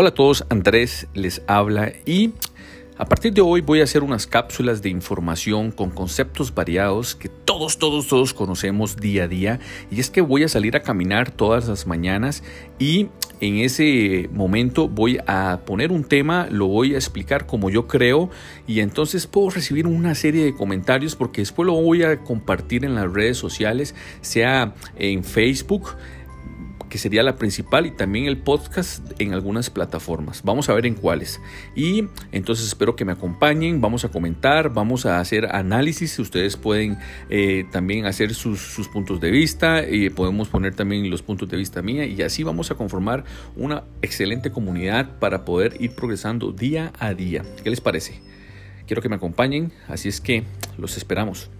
Hola a todos, Andrés les habla y a partir de hoy voy a hacer unas cápsulas de información con conceptos variados que todos, todos, todos conocemos día a día. Y es que voy a salir a caminar todas las mañanas y en ese momento voy a poner un tema, lo voy a explicar como yo creo y entonces puedo recibir una serie de comentarios porque después lo voy a compartir en las redes sociales, sea en Facebook que sería la principal, y también el podcast en algunas plataformas. Vamos a ver en cuáles. Y entonces espero que me acompañen, vamos a comentar, vamos a hacer análisis, ustedes pueden eh, también hacer sus, puntos de vista, y podemos poner también los puntos de vista mía, y así vamos a conformar una excelente comunidad para poder ir progresando día a día. ¿Qué les parece? Quiero que me acompañen, así es que los esperamos.